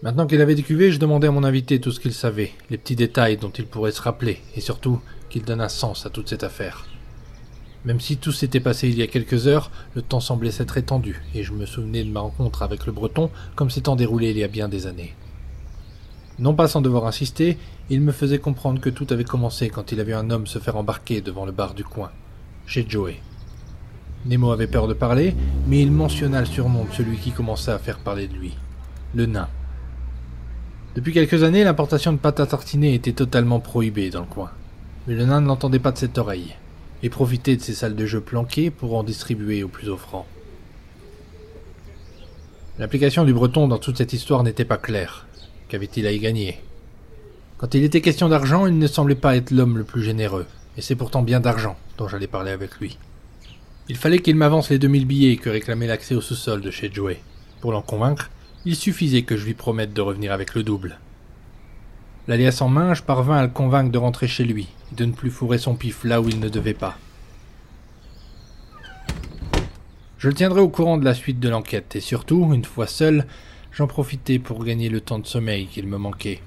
Maintenant qu'il avait décuvé, je demandais à mon invité tout ce qu'il savait, les petits détails dont il pourrait se rappeler, et surtout qu'il donne un sens à toute cette affaire. Même si tout s'était passé il y a quelques heures, le temps semblait s'être étendu, et je me souvenais de ma rencontre avec le breton comme s'étant déroulé il y a bien des années. Non pas sans devoir insister, il me faisait comprendre que tout avait commencé quand il avait un homme se faire embarquer devant le bar du coin, chez Joey. Nemo avait peur de parler, mais il mentionna le surnom de celui qui commençait à faire parler de lui, le nain. Depuis quelques années, l'importation de pâte à tartiner était totalement prohibée dans le coin. Mais le nain ne l'entendait pas de cette oreille, et profitait de ses salles de jeu planquées pour en distribuer aux plus offrants. L'application du breton dans toute cette histoire n'était pas claire. Qu'avait-il à y gagner? Quand il était question d'argent, il ne semblait pas être l'homme le plus généreux, et c'est pourtant bien d'argent dont j'allais parler avec lui. Il fallait qu'il m'avance les 2000 billets que réclamait l'accès au sous-sol de chez Joey. Pour l'en convaincre, il suffisait que je lui promette de revenir avec le double. L'alias en main, je parvins à le convaincre de rentrer chez lui et de ne plus fourrer son pif là où il ne devait pas. Je le tiendrai au courant de la suite de l'enquête et surtout, une fois seul, J'en profitais pour gagner le temps de sommeil qu'il me manquait.